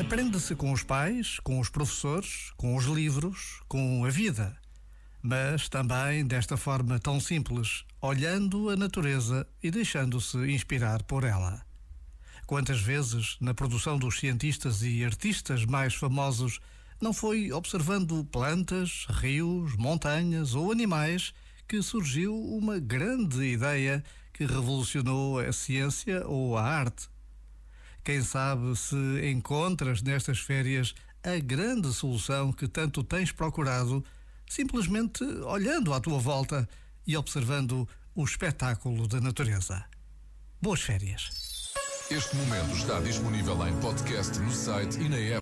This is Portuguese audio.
Aprende-se com os pais, com os professores, com os livros, com a vida. Mas também desta forma tão simples, olhando a natureza e deixando-se inspirar por ela. Quantas vezes, na produção dos cientistas e artistas mais famosos, não foi observando plantas, rios, montanhas ou animais que surgiu uma grande ideia que revolucionou a ciência ou a arte? Quem sabe se encontras nestas férias a grande solução que tanto tens procurado, simplesmente olhando à tua volta e observando o espetáculo da natureza. Boas férias. Este momento está disponível em podcast no site e na app.